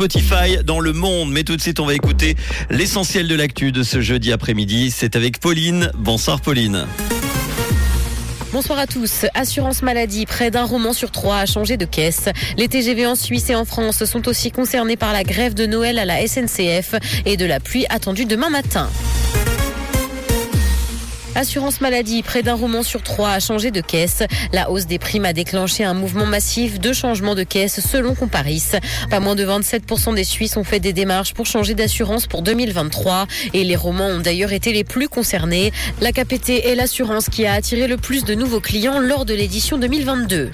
Spotify dans le monde. Mais tout de suite, on va écouter l'essentiel de l'actu de ce jeudi après-midi. C'est avec Pauline. Bonsoir Pauline. Bonsoir à tous. Assurance maladie, près d'un roman sur trois a changé de caisse. Les TGV en Suisse et en France sont aussi concernés par la grève de Noël à la SNCF et de la pluie attendue demain matin. Assurance maladie, près d'un roman sur trois a changé de caisse. La hausse des primes a déclenché un mouvement massif de changement de caisse selon Comparis. Pas moins de 27% des Suisses ont fait des démarches pour changer d'assurance pour 2023 et les romans ont d'ailleurs été les plus concernés. La KPT est l'assurance qui a attiré le plus de nouveaux clients lors de l'édition 2022.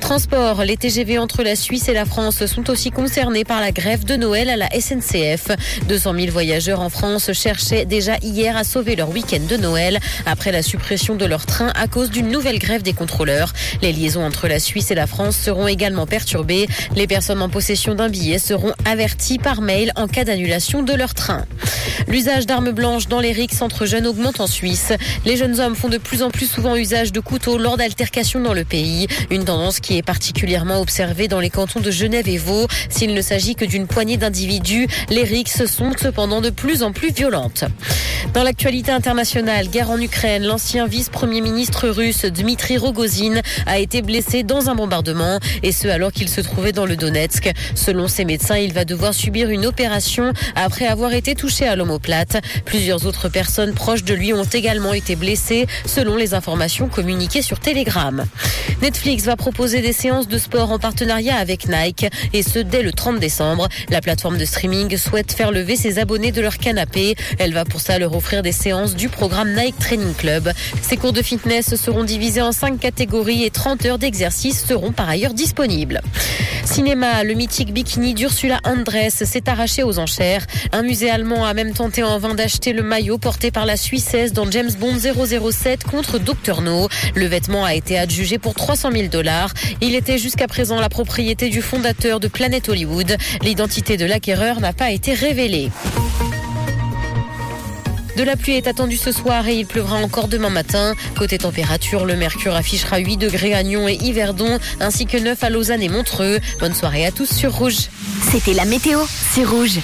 Transport, les TGV entre la Suisse et la France sont aussi concernés par la grève de Noël à la SNCF. 200 000 voyageurs en France cherchaient déjà hier à sauver leur week-end de Noël après la suppression de leur train à cause d'une nouvelle grève des contrôleurs. Les liaisons entre la Suisse et la France seront également perturbées. Les personnes en possession d'un billet seront averties par mail en cas d'annulation de leur train. L'usage d'armes blanches dans les rixes entre jeunes augmente en Suisse. Les jeunes hommes font de plus en plus souvent usage de couteaux lors d'altercations dans le pays. Une tendance qui est particulièrement observée dans les cantons de Genève et Vaud. S'il ne s'agit que d'une poignée d'individus, les rixes sont cependant de plus en plus violentes. Dans l'actualité internationale, guerre en Ukraine, l'ancien vice-premier ministre russe Dmitri Rogozin a été blessé dans un bombardement et ce alors qu'il se trouvait dans le Donetsk. Selon ses médecins, il va devoir subir une opération après avoir été touché à l'omoplate. Plusieurs autres personnes proches de lui ont également été blessées selon les informations communiquées sur Telegram. Netflix va proposer des séances de sport en partenariat avec Nike et ce dès le 30 décembre. La plateforme de streaming souhaite faire lever ses abonnés de leur canapé. Elle va pour ça leur offrir des séances du programme Nike Training Club. Ces cours de fitness seront divisés en cinq catégories et 30 heures d'exercice seront par ailleurs disponibles. Cinéma, le mythique bikini d'Ursula Andress s'est arraché aux enchères. Un musée allemand a même tenté en vain d'acheter le maillot porté par la Suissesse dans James Bond 007 contre Dr No. Le vêtement a été adjugé pour 300 000 dollars. Il était jusqu'à présent la propriété du fondateur de Planet Hollywood. L'identité de l'acquéreur n'a pas été révélée. De la pluie est attendue ce soir et il pleuvra encore demain matin. Côté température, le mercure affichera 8 degrés à Nyon et Yverdon, ainsi que 9 à Lausanne et Montreux. Bonne soirée à tous sur Rouge. C'était la météo, c'est Rouge.